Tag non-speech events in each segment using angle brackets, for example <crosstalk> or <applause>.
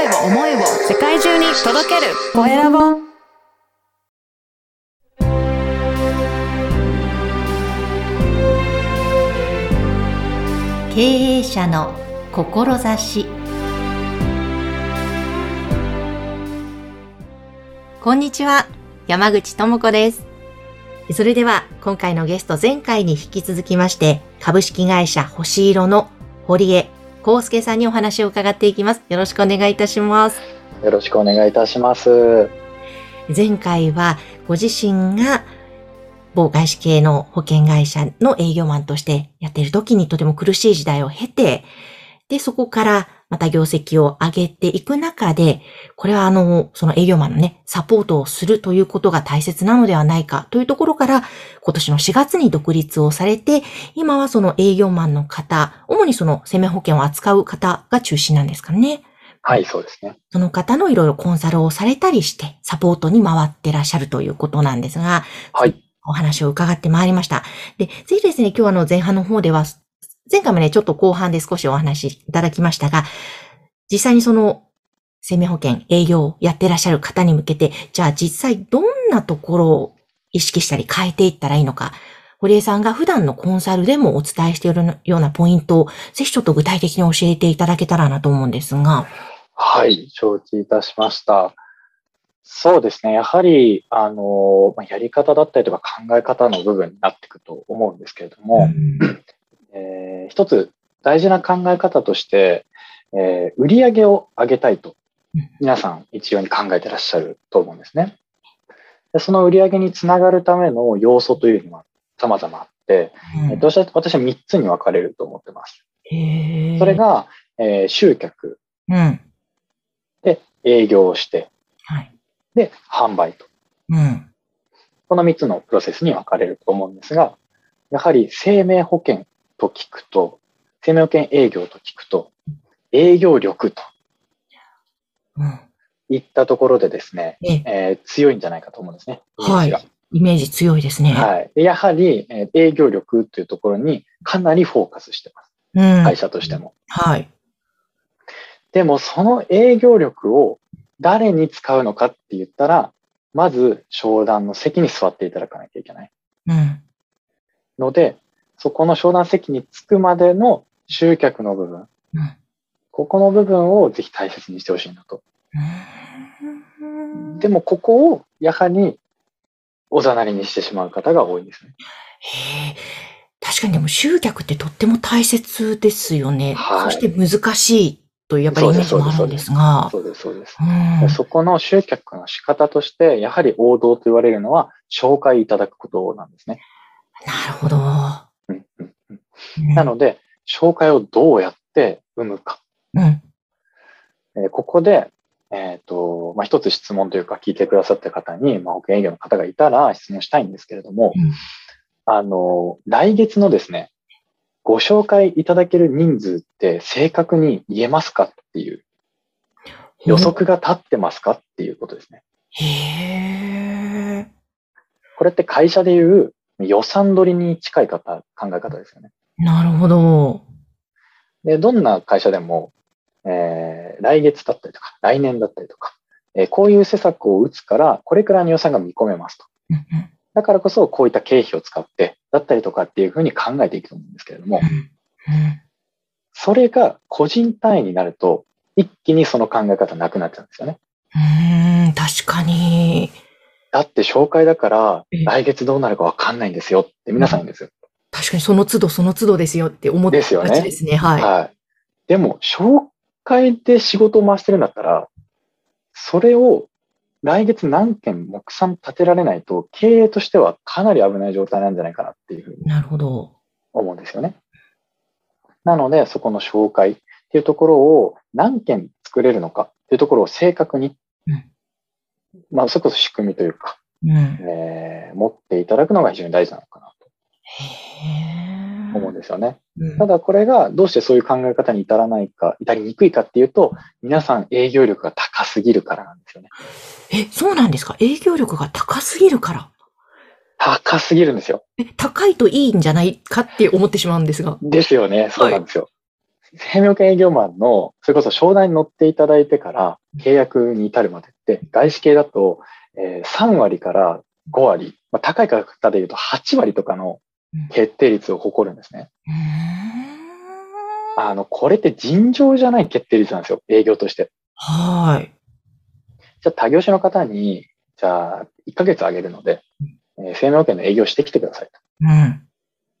声を思いを世界中に届ける。コエラボ。経営者の志。こんにちは。山口智子です。それでは今回のゲスト前回に引き続きまして株式会社星色の堀江康介さんにお話を伺っていきます。よろしくお願いいたします。よろしくお願いいたします。前回はご自身が某外資系の保険会社の営業マンとしてやっている時にとても苦しい時代を経て、で、そこからまた業績を上げていく中で、これはあの、その営業マンのね、サポートをするということが大切なのではないかというところから、今年の4月に独立をされて、今はその営業マンの方、主にその生命保険を扱う方が中心なんですかね。はい、そうですね。その方のいろいろコンサルをされたりして、サポートに回ってらっしゃるということなんですが、はい。お話を伺ってまいりました。で、ぜひですね、今日あの前半の方では、前回もね、ちょっと後半で少しお話しいただきましたが、実際にその生命保険営業をやってらっしゃる方に向けて、じゃあ実際どんなところを意識したり変えていったらいいのか、堀江さんが普段のコンサルでもお伝えしているようなポイントを、ぜひちょっと具体的に教えていただけたらなと思うんですが。はい、承知いたしました。そうですね。やはり、あの、やり方だったりとか考え方の部分になっていくと思うんですけれども、うん、えー、一つ大事な考え方として、えー、売り上げを上げたいと、皆さん一様に考えてらっしゃると思うんですね。でその売り上げにつながるための要素というのは様々あって、うん、私は私は3つに分かれると思ってます。それが、えー、集客、うん、で、営業をして、はい、で、販売と。うん、この3つのプロセスに分かれると思うんですが、やはり生命保険と聞くと、生命保険営業と聞くと、営業力と、いったところでですね、えー、強いんじゃないかと思うんですね。はい。イメージ強いですね。はい。やはり、えー、営業力というところにかなりフォーカスしてます。うん、会社としても。はい。でも、その営業力を誰に使うのかって言ったら、まず商談の席に座っていただかなきゃいけない。うん。ので、そこの商談席に着くまでの集客の部分、うん、ここの部分をぜひ大切にしてほしいなと。でもここをやはりおざなりにしてしまう方が多いんですね。へ確かにでも集客ってとっても大切ですよね。はい、そして難しいというやっぱりイメージもあるんですが。そうです、そうです。そこの集客の仕方として、やはり王道と言われるのは紹介いただくことなんですね。なるほど。なので、紹介をどうやって生むか。うん。えー、ここで、えっ、ー、と、まあ、一つ質問というか聞いてくださった方に、まあ、保険営業の方がいたら質問したいんですけれども、うん、あの、来月のですね、ご紹介いただける人数って正確に言えますかっていう、予測が立ってますかっていうことですね。へー。これって会社でいう予算取りに近い方、考え方ですよね。なるほど。で、どんな会社でも、えー、来月だったりとか、来年だったりとか、えー、こういう施策を打つから、これくらいの予算が見込めますと。だからこそ、こういった経費を使って、だったりとかっていうふうに考えていくと思うんですけれども、それが個人単位になると、一気にその考え方なくなっちゃうんですよね。うん、確かに。だって紹介だから、来月どうなるかわかんないんですよって皆さん言うんですよ。確かにその都度その都度ですよって思ってですよね。ですね。はい。はい。でも、紹介で仕事を回してるんだったら、それを来月何件目算立てられないと、経営としてはかなり危ない状態なんじゃないかなっていうふうに。なるほど。思うんですよね。なので、そこの紹介っていうところを何件作れるのかっていうところを正確に、うん、まあ、それこそ仕組みというか、うん、えー、持っていただくのが非常に大事なのかなと。思うんですよね。うん、ただこれがどうしてそういう考え方に至らないか、至りにくいかっていうと、皆さん営業力が高すぎるからなんですよね。え、そうなんですか？営業力が高すぎるから高すぎるんですよ。え、高いといいんじゃないかって思ってしまうんですが。ですよね。そうなんですよ。生命保険営業マンの、それこそ商談に乗っていただいてから契約に至るまでって、外資系だと、えー3割から5割、まあ、高い方で言うと8割とかの決定率を誇るんですね。あの、これって尋常じゃない決定率なんですよ、営業として。はい。じゃあ、他業種の方に、じゃあ、1ヶ月あげるので、えー生命保険の営業してきてくださいと。うん。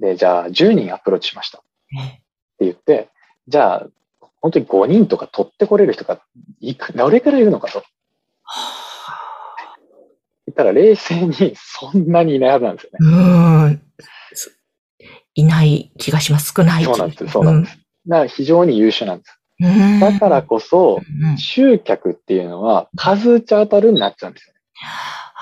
で、じゃあ、10人アプローチしました。ってね言って、じゃあ、本当に5人とか取ってこれる人がいく、どれくらいいるのかと。言ったら、冷静にそんなにいないはずなんですよね。うーん。そいない気がします。少ない気そうなんですよ。そうなんです。だから非常に優秀なんです。だからこそ、うん集客っていうのは数打ち当たるになっちゃうんですよね。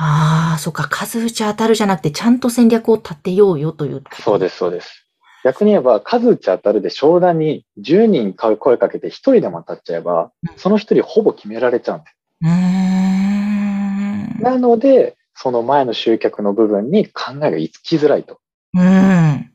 ああ、そっか。数打ち当たるじゃなくて、ちゃんと戦略を立てようよという。そうです、そうです。逆に言えば、数打ち当たるで商談に10人声かけて1人でも当たっちゃえばうん、その1人ほぼ決められちゃうんです。なので、その前の集客の部分に考えがいきづらいと。うん。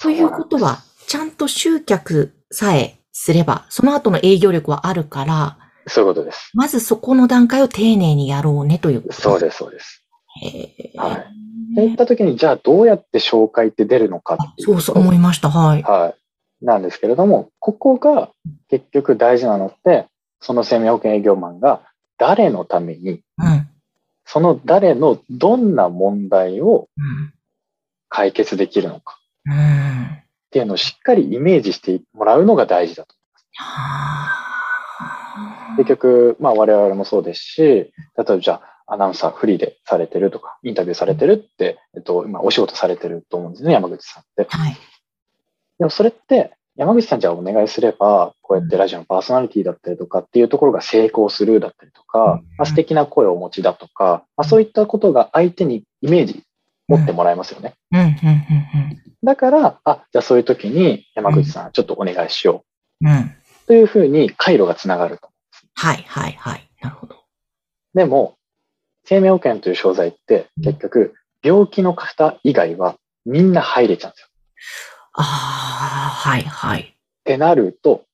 ということは、ちゃんと集客さえすれば、その後の営業力はあるから、そういうことです。まずそこの段階を丁寧にやろうねということでそうです、そうです。す。へーはいっていったときに、じゃあどうやって紹介って出るのかあっていうそうそう思いました。はい。はい。なんですけれども、ここが結局大事なのって、その生命保険営業マンが誰のために、うん。その誰のどんな問題をうん。解決できるのかうん。っていうのをしっかりイメージしてもらうのが大事だと。は結局、まあ我々もそうですし、例えばじゃあアナウンサーフリーでされてるとか、インタビューされてるって、えっと、今お仕事されてると思うんですね、山口さんって。はい。でもそれって、山口さんじゃあお願いすれば、こうやってラジオのパーソナリティだったりとかっていうところが成功するだったりとか、うんまあ、素敵な声をお持ちだとか、まあ、そういったことが相手にイメージ持ってもらえますよね。だから、あ、じゃあそういう時に山口さんちょっとお願いしようん。うん。うというふうに回路がつながると。はい、はい、はい。なるほど。でも、生命保険という商材って結局、病気の方以外はみんな入れちゃうんですよ。ああ、はい、はい。ってなると、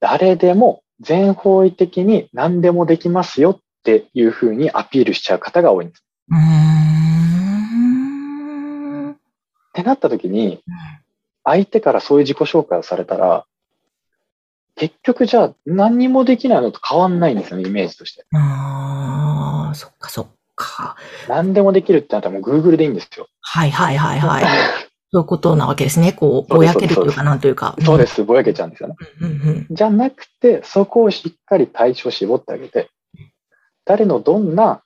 誰でも全方位的に何でもできますよっていうふうにアピールしちゃう方が多いんです。うーん。ってなった時に、相手からそういう自己紹介をされたら、結局じゃあ何にもできないのと変わんないんですよね、イメージとして。ああ、そっか、そっか。何でもできるってなったらもう Google でいいんですよ。はい、はい、はい、はい。そういうことなわけですね。こう、ぼやけるというか、なんというか。そうです、ぼやけちゃうんですよね。うん。うん、じゃなくて、そこをしっかり対象を絞ってあげて、誰のどんな、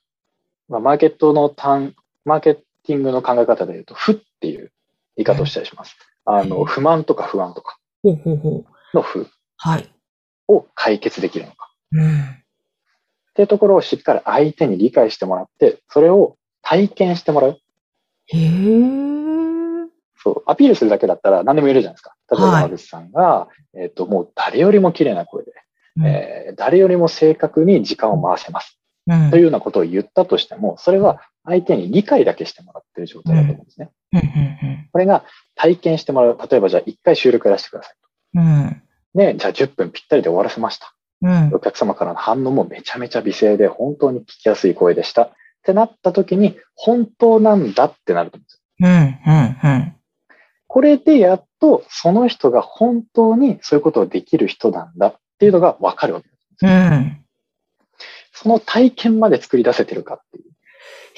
まあ、マーケットの単、マーケティングの考え方で言うと、負っていう言い方をしたりします。あの、不満とか不安とか。の負はい。を解決できるのか。うん。っていうところをしっかり相手に理解してもらって、それを体験してもらう。へえ。そう、アピールするだけだったら何でも言えるじゃないですか。例えばはい山口さんが、えっ、と、もう誰よりも綺麗な声で、うんえー誰よりも正確に時間を回せます。うんというようなことを言ったとしても、それは相手に理解だけしてもらってる状態だと思うんですね。うんうんこれが体験してもらう。例えばじゃあ1回収録やらせてください。うん。うん。ね、じゃあ10分ぴったりで終わらせました。うん。お客様からの反応もめちゃめちゃ美声で本当に聞きやすい声でした。ってなった時に、本当なんだってなると思うんですよ。うん。うん。これでやっとその人が本当にそういうことをできる人なんだっていうのがわかるわけです。うん。その体験まで作り出せてるかっていう。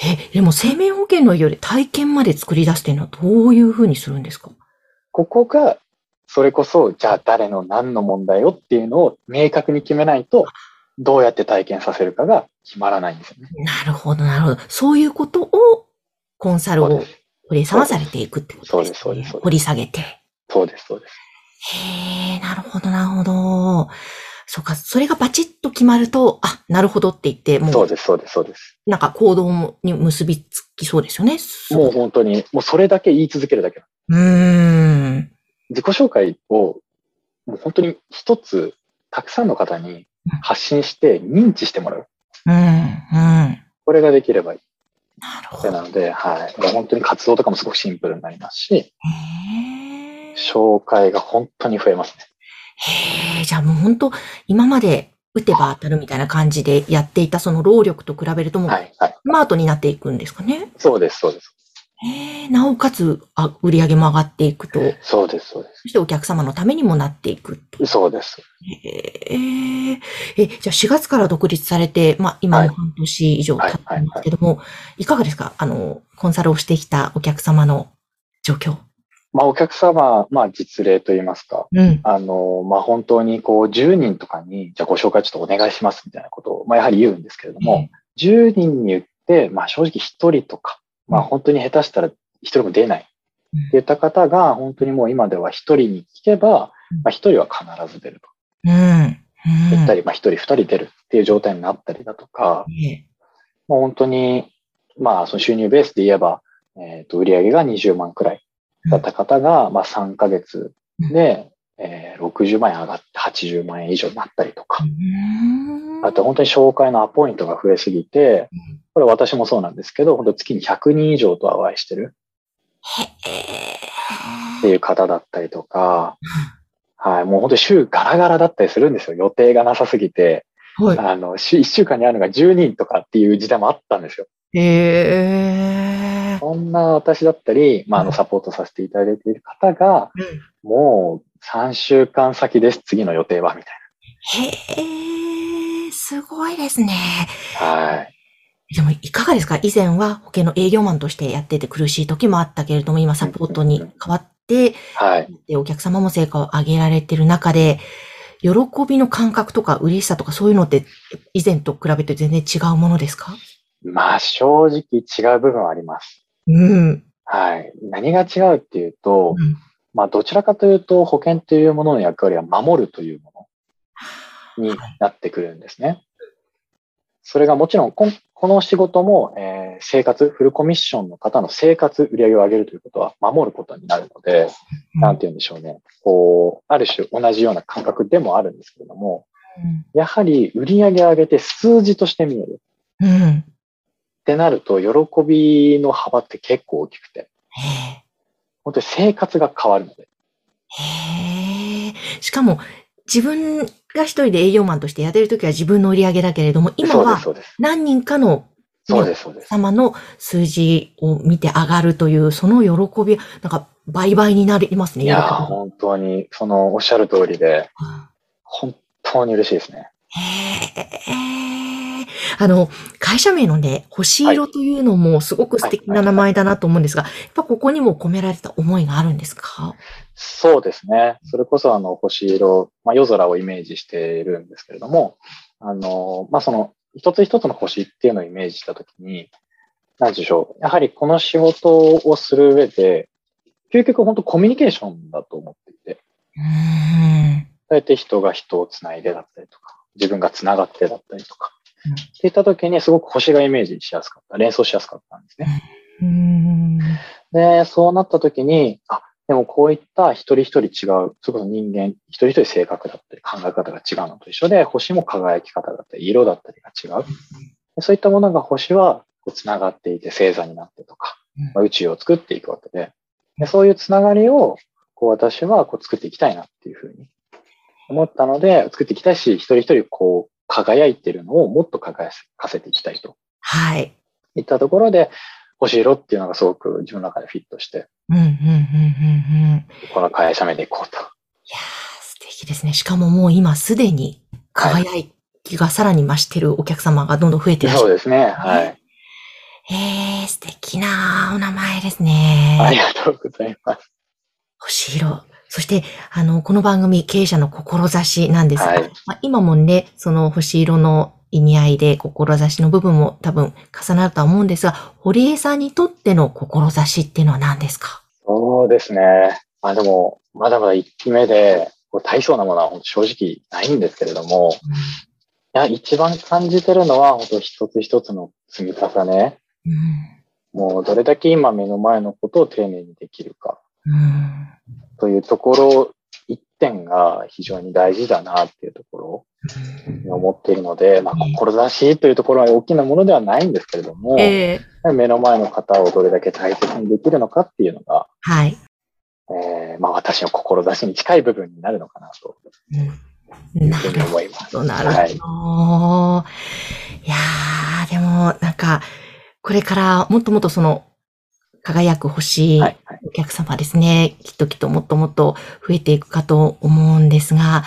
え、でも生命保険のより体験まで作り出すっていうのはどういうふうにするんですか？ここが、それこそ、じゃあ誰の何の問題をっていうのを明確に決めないと、どうやって体験させるかが決まらないんですよね。なるほど、なるほど。そういうことをコンサルをそうです。堀江さんはされていくってことですね。そうですそうです掘り下げて。そうです、そうです。へえ、なるほど、なるほど。そうか、それがバチッと決まると、あ、なるほどって言って、もう、そうです、そうです、そうです。なんか行動に結びつきそうですよね。もう本当に、もうそれだけ言い続けるだけ。うーん。自己紹介を、もう本当に一つ、たくさんの方に発信して認知してもらう。うん、うん。なこれができればいい。るほど。なので、はい。本当に活動とかもすごくシンプルになりますし。紹介が本当に増えますね。へえ、じゃあもう本当、今まで打てば当たるみたいな感じでやっていたその労力と比べるともう、はい、はい。スマートになっていくんですかね？そうです、そうです。へえ、なおかつ、あ、売り上げも上がっていくと、そうです、そうでそしてお客様のためにもなっていくと。す。そうです。へえ、え、じゃあ4月から独立されて、まあ今はいも半年以上経ってますけども、いかがですか？あの、コンサルをしてきたお客様の状況。まあ、お客様、まあ、実例といいますか、うん。あの、まあ、本当にこう、10人とかに、じゃあご紹介ちょっとお願いしますみたいなことを、まあ、やはり言うんですけれども、10人に言って、まあ、正直1人とか、まあ、本当に下手したら1人も出ない。うん。っていった方が、本当にもう今では1人に聞けば、まあ、1人は必ず出ると。うん。うん。言ったり、まあ、1人2人出るっていう状態になったりだとか、ねもう本当に、まあ、その収入ベースで言えば、えっ、と、売上が20万くらいだった方が、まあ、3ヶ月で、えー60万円上がって80万円以上になったりとか、うん。あと本当に紹介のアポイントが増えすぎて、これ私もそうなんですけど、本当月に100人以上とお会いしてる。っていう方だったりとか、はい、もう本当に週ガラガラだったりするんですよ。予定がなさすぎて、はい。あの、週1週間にあるのが10人とかっていう時代もあったんですよ。へえ。そんな私だったり、まあ、あの、サポートさせていただいている方が、もう3週間先です、次の予定は、みたいへえ、すごいですね。な。はい。でも、いかがですか？以前は保険の営業マンとしてやってて苦しい時もあったけれども、今サポートに変わって、はい。でお客様も成果を上げられてる中で、喜びの感覚とか嬉しさとかそういうのって以前と比べて全然違うものですか？まあ、正直違う部分はあります。うん。はい。何が違うっていうと、うんまあ、どちらかというと、保険というものの役割は守るというものになってくるんですね。それがもちろん、この仕事も、えー生活、フルコミッションの方の生活、売り上げを上げるということは守ることになるので、なんて言うんでしょうね。こう、ある種同じような感覚でもあるんですけれども、やはり売り上げを上げて数字として見えるうん。うん。ってなると、喜びの幅って結構大きくて、へ本当に生活が変わるので。え。へえ。しかも、自分が一人で営業マンとしてやってるときは自分の売り上げだけれども、今は。何人かのそうです、そうです。様の数字を見て上がるという、その喜び、なんか倍々になりますね。いや本当に、そのおっしゃる通りで、うん本当に嬉しいですね。へえ。あの、会社名のね、星色というのもすごく素敵な名前だなと思うんですが、やっぱここにも込められた思いがあるんですか？そうですね。それこそあの、星色、まあ、夜空をイメージしているんですけれども、あの、まあ、その、一つ一つの星っていうのをイメージしたときに、なんでしょう。やはりこの仕事をする上で、究極本当コミュニケーションだと思っていて、うーん。そうやって人が人をつないでだったりとか、自分がつながってだったりとか、うんっていったときにすごく星がイメージしやすかった、連想しやすかったんですね。うーん。で、そうなった時に、あ、でもこういった一人一人違う、それこそ人間、一人一人性格だったり考え方が違うのと一緒で、星も輝き方だったり、色だったりが違う。でそういったものが星はこう繋がっていて星座になってとか、まあ宇宙を作っていくわけで、でそういうつながりをこう私はこう作っていきたいなっていうふうに思ったので、作っていきたいし、一人一人こう輝いてるのをもっと輝かせていきたいとはい。いったところで、星色っていうのがすごく自分の中でフィットして、うん、うん、うん、うん、うん。この会社名でいこうと。いやー、素敵ですね。しかももう今すでに輝きがさらに増してるお客様がどんどん増えてる。そうですね。はい。えー、素敵なお名前ですね。ありがとうございます。星色。そして、あの、この番組、経営者の志なんですが、はいまあ、今もね、その星色の意味合いで、志の部分も多分重なるとは思うんですが、堀江さんにとっての志っていうのは何ですか？そうですね。まあでも、まだまだ一期目で、大層なものは正直ないんですけれども、いや、一番感じてるのは、本当一つ一つの積み重ね。うん。もうどれだけ今目の前のことを丁寧にできるかうん。というところ、一点が非常に大事だなっていうところに思っているので、まあ、志というところは大きなものではないんですけれども、ええ目の前の方をどれだけ大切にできるのかっていうのが、はい。えー、まあ私の志に近い部分になるのかなと。うん、なるほど、なるほど。はい、いやー、でもなんか、これからもっともっとその、輝く星、お客様ですね、きっときっともっともっと増えていくかと思うんですが、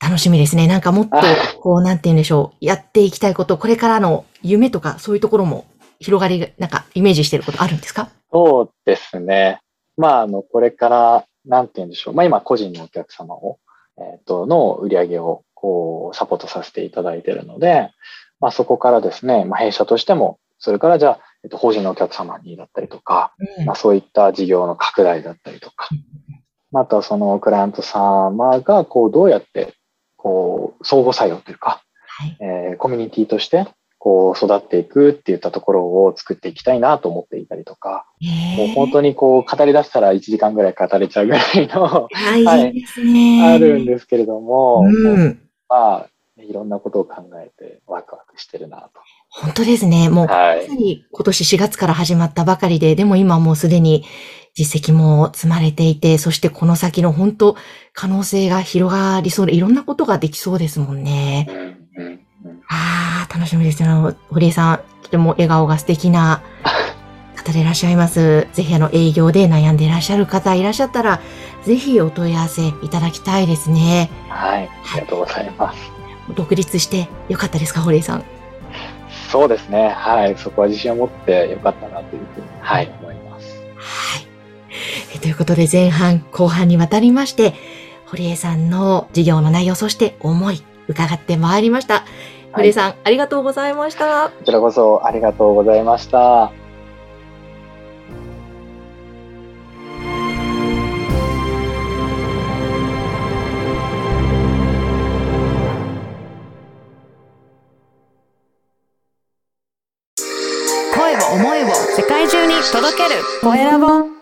楽しみですね。なんかもっと、こう、なんて言うんでしょう。やっていきたいこと、これからの夢とか、そういうところも広がり、なんかイメージしてることあるんですか？そうですね。まあ、あの、これから、なんて言うんでしょう。まあ、今、個人のお客様を、えっ、ー、と、の売り上げを、こう、サポートさせていただいているので、まあ、そこからですね、まあ、弊社としても、それからじゃあ、えっと、法人のお客様にだったりとか、うん、まあ、そういった事業の拡大だったりとか、またそのクライアント様がこうどうやってこう相互作用というか、はい、えー、コミュニティとしてこう育っていくっていったところを作っていきたいなと思っていたりとか、もう本当にこう語り出したら1時間ぐらい語れちゃうぐらいの、はい、ね、あるんですけれども、うん、まあ、いろんなことを考えてワクワクしてるなと。本当ですね。もう、はい、今年4月から始まったばかりで、でも今もうすでに実績も積まれていて、そしてこの先の本当可能性が広がりそうで、いろんなことができそうですもんね。うんうんああ、楽しみですね。堀江さん、とても笑顔が素敵な <laughs> 方でいらっしゃいます。ぜひあの営業で悩んでいらっしゃる方いらっしゃったら、ぜひお問い合わせいただきたいですね。はい、ありがとうございます。独立してよかったですか、堀江さん。そうですね。はい。そこは自信を持ってよかったなというふうに、はい、思います。はい。ということで前半、後半にわたりまして、堀江さんの事業の内容、そして思い、伺ってまいりました。堀江さん、ありがとうございました。こちらこそありがとうございました。届けるコエラボ